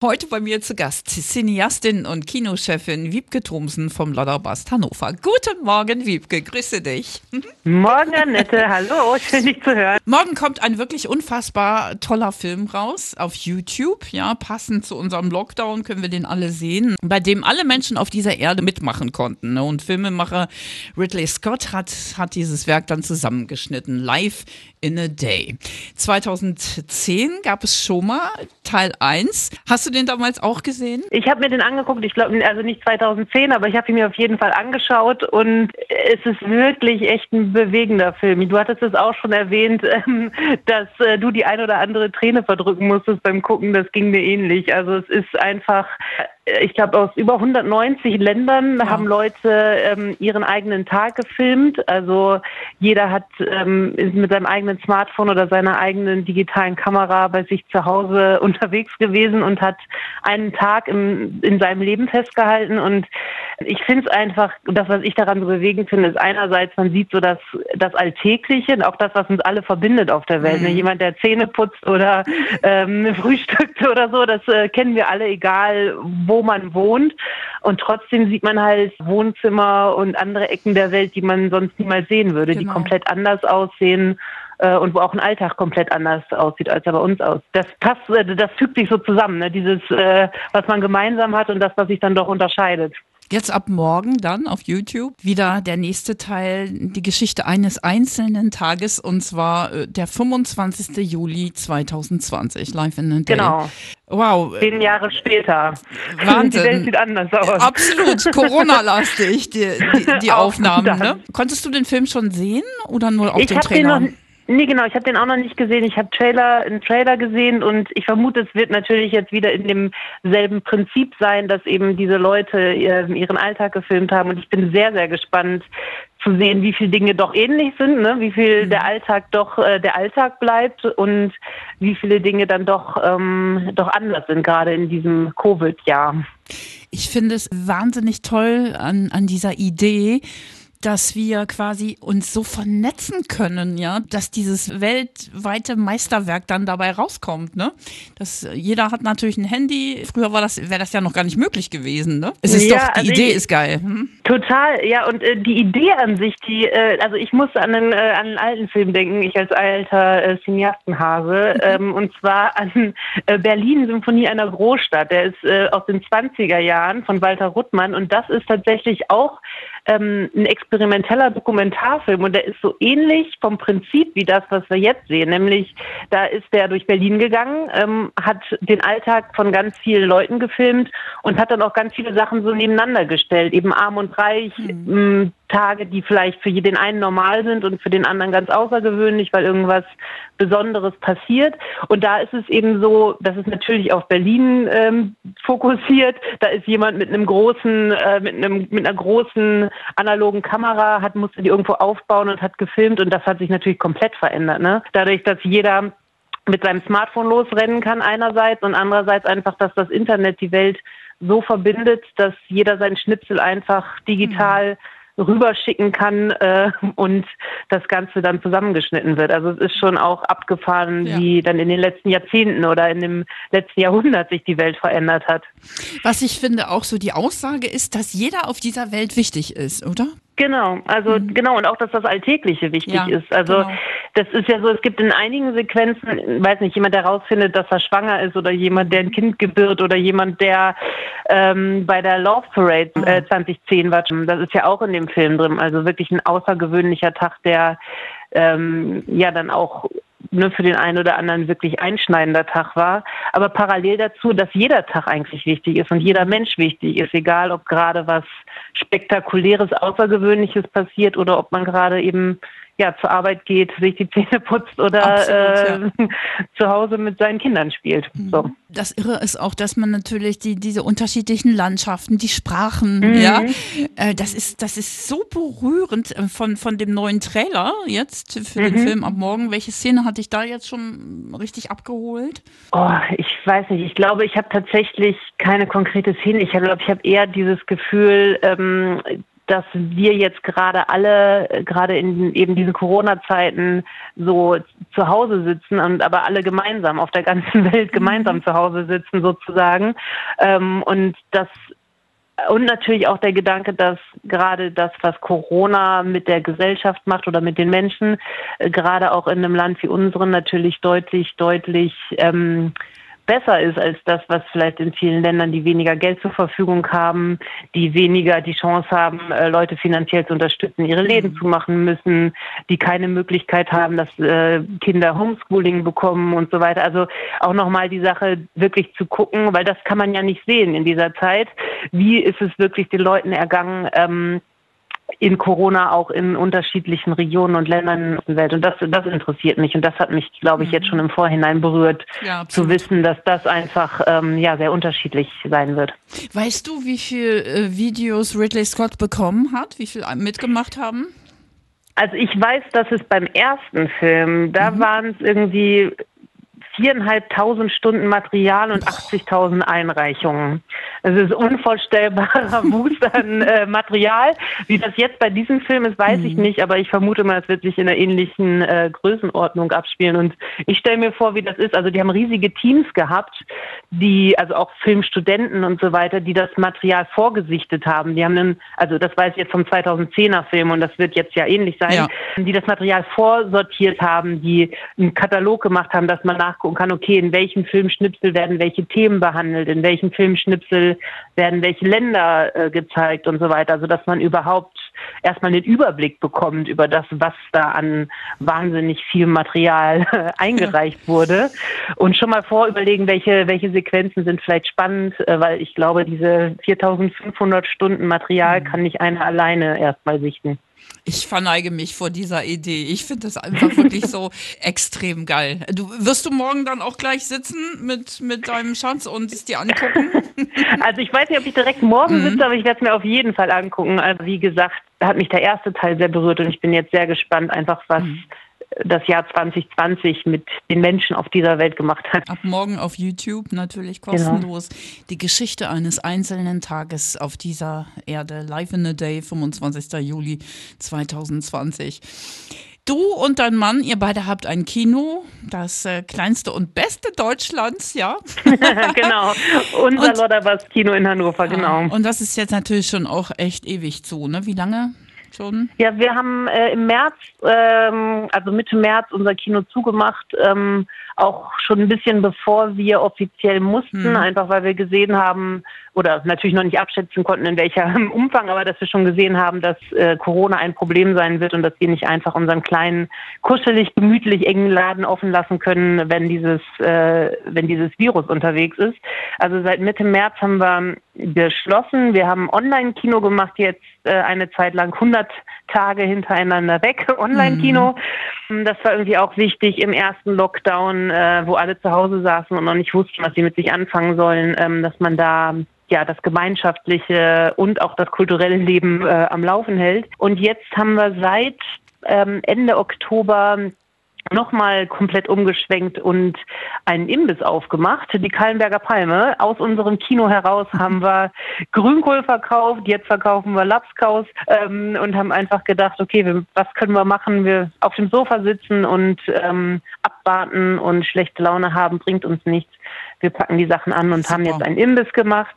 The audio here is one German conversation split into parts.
Heute bei mir zu Gast Cineastin und Kinochefin Wiebke Thomsen vom Lodderbast Hannover. Guten Morgen, Wiebke, grüße dich. Morgen, Annette, hallo, schön dich zu hören. Morgen kommt ein wirklich unfassbar toller Film raus auf YouTube, ja, passend zu unserem Lockdown können wir den alle sehen, bei dem alle Menschen auf dieser Erde mitmachen konnten. Ne? Und Filmemacher Ridley Scott hat, hat dieses Werk dann zusammengeschnitten, live in a Day. 2010 gab es schon mal Teil 1. Hast du den damals auch gesehen? Ich habe mir den angeguckt, ich glaube, also nicht 2010, aber ich habe ihn mir auf jeden Fall angeschaut und es ist wirklich echt ein bewegender Film. Du hattest es auch schon erwähnt, ähm, dass äh, du die ein oder andere Träne verdrücken musstest beim Gucken. Das ging mir ähnlich. Also es ist einfach ich glaube, aus über 190 Ländern ja. haben Leute ähm, ihren eigenen Tag gefilmt. Also jeder hat ähm, ist mit seinem eigenen Smartphone oder seiner eigenen digitalen Kamera bei sich zu Hause unterwegs gewesen und hat einen Tag im, in seinem Leben festgehalten. Und ich finde es einfach, das, was ich daran so bewegend finde, ist einerseits, man sieht so das, das Alltägliche und auch das, was uns alle verbindet auf der Welt. Mhm. Jemand, der Zähne putzt oder ähm, frühstückt oder so, das äh, kennen wir alle, egal wo man wohnt. Und trotzdem sieht man halt Wohnzimmer und andere Ecken der Welt, die man sonst niemals sehen würde, genau. die komplett anders aussehen äh, und wo auch ein Alltag komplett anders aussieht, als er bei uns aussieht. Das passt, äh, das fügt sich so zusammen, ne? dieses, äh, was man gemeinsam hat und das, was sich dann doch unterscheidet. Jetzt ab morgen dann auf YouTube wieder der nächste Teil, die Geschichte eines einzelnen Tages und zwar äh, der 25. Juli 2020, live in the Day. Genau. Wow. Zehn Jahre später. Wahnsinn. Die Welt sieht anders aus. Absolut. Corona-lastig, die, die, die Aufnahmen. Ne? Konntest du den Film schon sehen oder nur auf ich den Trailer? Nee, genau, ich habe den auch noch nicht gesehen. Ich habe Trailer, einen Trailer gesehen und ich vermute, es wird natürlich jetzt wieder in demselben Prinzip sein, dass eben diese Leute ihren Alltag gefilmt haben. Und ich bin sehr, sehr gespannt zu sehen, wie viele Dinge doch ähnlich sind, ne? wie viel mhm. der Alltag doch äh, der Alltag bleibt und wie viele Dinge dann doch, ähm, doch anders sind, gerade in diesem Covid-Jahr. Ich finde es wahnsinnig toll an, an dieser Idee, dass wir quasi uns so vernetzen können, ja, dass dieses weltweite Meisterwerk dann dabei rauskommt, ne? Das, jeder hat natürlich ein Handy. Früher war das, wäre das ja noch gar nicht möglich gewesen, ne? Es ist ja, doch, die also Idee ich, ist geil. Hm? Total, ja, und äh, die Idee an sich, die, äh, also ich muss an einen, äh, an einen alten Film denken, ich als alter äh, Cineastenhase, mhm. ähm, und zwar an äh, Berlin, Symphonie einer Großstadt. Der ist äh, aus den 20er Jahren von Walter Ruttmann und das ist tatsächlich auch ähm, ein experimenteller Dokumentarfilm und der ist so ähnlich vom Prinzip wie das, was wir jetzt sehen. Nämlich, da ist der durch Berlin gegangen, ähm, hat den Alltag von ganz vielen Leuten gefilmt und hat dann auch ganz viele Sachen so nebeneinander gestellt, eben arm und reich, mhm. Tage, die vielleicht für den einen normal sind und für den anderen ganz außergewöhnlich, weil irgendwas Besonderes passiert. Und da ist es eben so, dass es natürlich auf Berlin ähm, fokussiert. Da ist jemand mit einem großen, äh, mit einem, mit einer großen analogen Kamera, hat musste die irgendwo aufbauen und hat gefilmt und das hat sich natürlich komplett verändert. Ne? Dadurch, dass jeder mit seinem Smartphone losrennen kann einerseits und andererseits einfach, dass das Internet die Welt so verbindet, dass jeder seinen Schnipsel einfach digital mhm rüberschicken kann äh, und das Ganze dann zusammengeschnitten wird. Also es ist schon auch abgefahren, ja. wie dann in den letzten Jahrzehnten oder in dem letzten Jahrhundert sich die Welt verändert hat. Was ich finde auch so die Aussage ist, dass jeder auf dieser Welt wichtig ist, oder? Genau, also mhm. genau und auch, dass das Alltägliche wichtig ja, ist. Also genau. das ist ja so, es gibt in einigen Sequenzen, weiß nicht, jemand, der rausfindet, dass er schwanger ist oder jemand, der ein Kind gebührt oder jemand, der ähm, bei der Love Parade äh, 2010 war. Das ist ja auch in dem Film drin. Also wirklich ein außergewöhnlicher Tag, der ähm, ja dann auch ne, für den einen oder anderen wirklich einschneidender Tag war. Aber parallel dazu, dass jeder Tag eigentlich wichtig ist und jeder Mensch wichtig ist, egal ob gerade was Spektakuläres, Außergewöhnliches passiert oder ob man gerade eben ja, zur Arbeit geht, sich die Zähne putzt oder Absolut, äh, ja. zu Hause mit seinen Kindern spielt. Mhm. So. Das Irre ist auch, dass man natürlich die, diese unterschiedlichen Landschaften, die Sprachen, mhm. ja, äh, das ist, das ist so berührend äh, von, von dem neuen Trailer jetzt für mhm. den Film ab morgen. Welche Szene hatte ich da jetzt schon richtig abgeholt? Oh, ich weiß nicht. Ich glaube, ich habe tatsächlich keine konkrete Szene. Ich glaube, ich habe eher dieses Gefühl, ähm, dass wir jetzt gerade alle, gerade in eben diesen Corona-Zeiten so zu Hause sitzen und aber alle gemeinsam auf der ganzen Welt gemeinsam mhm. zu Hause sitzen sozusagen. Ähm, und das und natürlich auch der Gedanke, dass gerade das, was Corona mit der Gesellschaft macht oder mit den Menschen, äh, gerade auch in einem Land wie unseren natürlich deutlich, deutlich ähm, besser ist als das, was vielleicht in vielen Ländern, die weniger Geld zur Verfügung haben, die weniger die Chance haben, äh, Leute finanziell zu unterstützen, ihre Läden mhm. zu machen müssen, die keine Möglichkeit haben, dass äh, Kinder Homeschooling bekommen und so weiter. Also auch nochmal die Sache wirklich zu gucken, weil das kann man ja nicht sehen in dieser Zeit. Wie ist es wirklich den Leuten ergangen? In Corona auch in unterschiedlichen Regionen und Ländern der Welt. Und das, das interessiert mich. Und das hat mich, glaube ich, jetzt mhm. schon im Vorhinein berührt, ja, zu wissen, dass das einfach ähm, ja, sehr unterschiedlich sein wird. Weißt du, wie viele äh, Videos Ridley Scott bekommen hat? Wie viel mitgemacht haben? Also ich weiß, dass es beim ersten Film, da mhm. waren es irgendwie viereinhalbtausend Stunden Material und 80.000 Einreichungen. Es ist unvorstellbarer Wust an äh, Material. Wie das jetzt bei diesem Film ist, weiß mhm. ich nicht, aber ich vermute mal, es wird sich in einer ähnlichen äh, Größenordnung abspielen. Und ich stelle mir vor, wie das ist. Also die haben riesige Teams gehabt, die, also auch Filmstudenten und so weiter, die das Material vorgesichtet haben. Die haben einen, also das weiß ich jetzt vom 2010er Film und das wird jetzt ja ähnlich sein, ja. die das Material vorsortiert haben, die einen Katalog gemacht haben, dass man nachguckt, nachgucken kann, okay, in welchem Filmschnipsel werden welche Themen behandelt, in welchem Filmschnipsel werden welche Länder äh, gezeigt und so weiter, also dass man überhaupt erstmal den Überblick bekommt über das, was da an wahnsinnig viel Material eingereicht ja. wurde und schon mal vorüberlegen, welche, welche Sequenzen sind vielleicht spannend, äh, weil ich glaube, diese 4500 Stunden Material mhm. kann nicht einer alleine erstmal sichten. Ich verneige mich vor dieser Idee. Ich finde das einfach wirklich so extrem geil. Du wirst du morgen dann auch gleich sitzen mit, mit deinem Schatz und es dir angucken? Also ich weiß nicht, ob ich direkt morgen mhm. sitze, aber ich werde es mir auf jeden Fall angucken. Also wie gesagt, hat mich der erste Teil sehr berührt und ich bin jetzt sehr gespannt, einfach was. Mhm das Jahr 2020 mit den Menschen auf dieser Welt gemacht hat. Ab morgen auf YouTube natürlich genau. kostenlos. Genau. Die Geschichte eines einzelnen Tages auf dieser Erde. Live in a Day, 25. Juli 2020. Du und dein Mann, ihr beide habt ein Kino, das äh, kleinste und beste Deutschlands, ja? genau, unser Lodderbers Kino in Hannover, genau. Und das ist jetzt natürlich schon auch echt ewig zu, ne? Wie lange? Schon? Ja, wir haben äh, im März, ähm, also Mitte März, unser Kino zugemacht. Ähm, auch schon ein bisschen bevor wir offiziell mussten, mhm. einfach weil wir gesehen haben oder natürlich noch nicht abschätzen konnten, in welchem Umfang, aber dass wir schon gesehen haben, dass äh, Corona ein Problem sein wird und dass wir nicht einfach unseren kleinen, kuschelig, gemütlich engen Laden offen lassen können, wenn dieses, äh, wenn dieses Virus unterwegs ist. Also seit Mitte März haben wir geschlossen. Wir haben Online-Kino gemacht jetzt äh, eine Zeit lang 100 Tage hintereinander weg, Online-Kino. Mhm. Das war irgendwie auch wichtig im ersten Lockdown, äh, wo alle zu Hause saßen und noch nicht wussten, was sie mit sich anfangen sollen, ähm, dass man da ja das gemeinschaftliche und auch das kulturelle Leben äh, am Laufen hält. Und jetzt haben wir seit ähm, Ende Oktober nochmal komplett umgeschwenkt und einen Imbiss aufgemacht, die Kallenberger Palme. Aus unserem Kino heraus haben wir Grünkohl verkauft, jetzt verkaufen wir Lapskaus ähm, und haben einfach gedacht, okay, was können wir machen? Wir auf dem Sofa sitzen und ähm, abwarten und schlechte Laune haben, bringt uns nichts. Wir packen die Sachen an und Super. haben jetzt einen Imbiss gemacht.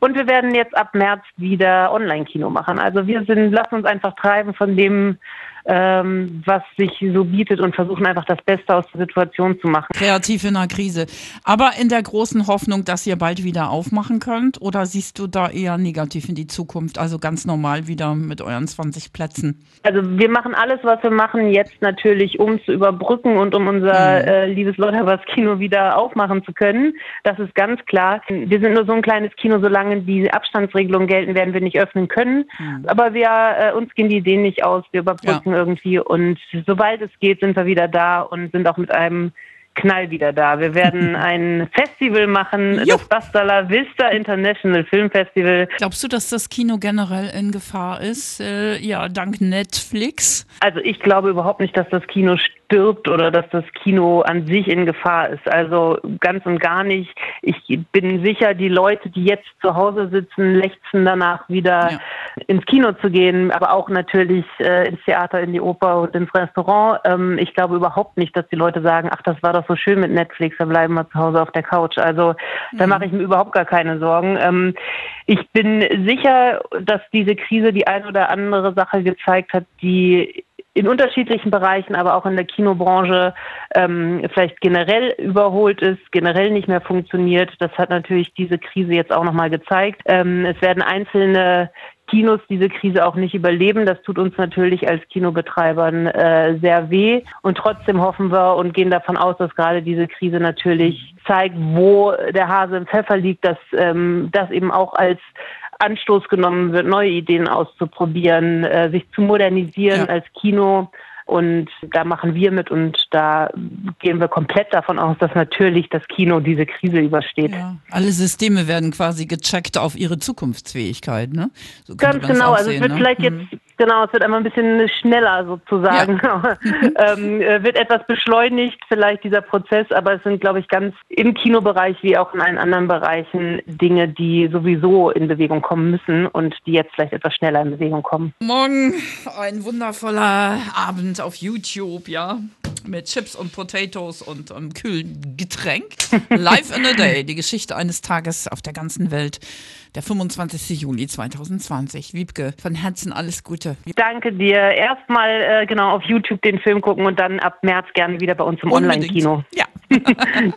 Und wir werden jetzt ab März wieder Online-Kino machen. Also wir sind, lassen uns einfach treiben von dem, ähm, was sich so bietet und versuchen einfach das Beste aus der Situation zu machen. Kreativ in einer Krise. Aber in der großen Hoffnung, dass ihr bald wieder aufmachen könnt? Oder siehst du da eher negativ in die Zukunft? Also ganz normal wieder mit euren 20 Plätzen? Also wir machen alles, was wir machen, jetzt natürlich, um zu überbrücken und um unser mhm. äh, liebes Lotterbers Kino wieder aufmachen zu können. Das ist ganz klar. Wir sind nur so ein kleines Kino, solange die Abstandsregelungen gelten, werden wir nicht öffnen können. Mhm. Aber wir, äh, uns gehen die Ideen nicht aus. Wir überbrücken ja irgendwie. Und sobald es geht, sind wir wieder da und sind auch mit einem Knall wieder da. Wir werden ein Festival machen, jo. das Bastala Vista International Film Festival. Glaubst du, dass das Kino generell in Gefahr ist? Äh, ja, dank Netflix. Also ich glaube überhaupt nicht, dass das Kino stirbt oder dass das Kino an sich in Gefahr ist. Also ganz und gar nicht. Ich bin sicher, die Leute, die jetzt zu Hause sitzen, lechzen danach wieder ja. ins Kino zu gehen, aber auch natürlich äh, ins Theater, in die Oper und ins Restaurant. Ähm, ich glaube überhaupt nicht, dass die Leute sagen, ach, das war doch so schön mit Netflix, dann bleiben wir zu Hause auf der Couch. Also mhm. da mache ich mir überhaupt gar keine Sorgen. Ähm, ich bin sicher, dass diese Krise die ein oder andere Sache gezeigt hat, die in unterschiedlichen Bereichen, aber auch in der Kinobranche ähm, vielleicht generell überholt ist, generell nicht mehr funktioniert. Das hat natürlich diese Krise jetzt auch nochmal gezeigt. Ähm, es werden einzelne Kinos diese Krise auch nicht überleben. Das tut uns natürlich als Kinobetreibern äh, sehr weh. Und trotzdem hoffen wir und gehen davon aus, dass gerade diese Krise natürlich zeigt, wo der Hase im Pfeffer liegt, dass ähm, das eben auch als Anstoß genommen wird, neue Ideen auszuprobieren, äh, sich zu modernisieren ja. als Kino. Und da machen wir mit und da gehen wir komplett davon aus, dass natürlich das Kino diese Krise übersteht. Ja, alle Systeme werden quasi gecheckt auf ihre Zukunftsfähigkeit, ne? So Ganz genau, also es wird ne? vielleicht jetzt mhm. Genau, es wird einmal ein bisschen schneller sozusagen. Ja. ähm, äh, wird etwas beschleunigt, vielleicht dieser Prozess, aber es sind, glaube ich, ganz im Kinobereich wie auch in allen anderen Bereichen Dinge, die sowieso in Bewegung kommen müssen und die jetzt vielleicht etwas schneller in Bewegung kommen. Morgen ein wundervoller Abend auf YouTube, ja mit Chips und Potatoes und einem kühlen Getränk. Live in a Day, die Geschichte eines Tages auf der ganzen Welt, der 25. Juli 2020. Wiebke, von Herzen alles Gute. Danke dir. Erstmal äh, genau auf YouTube den Film gucken und dann ab März gerne wieder bei uns im Online-Kino. Ja.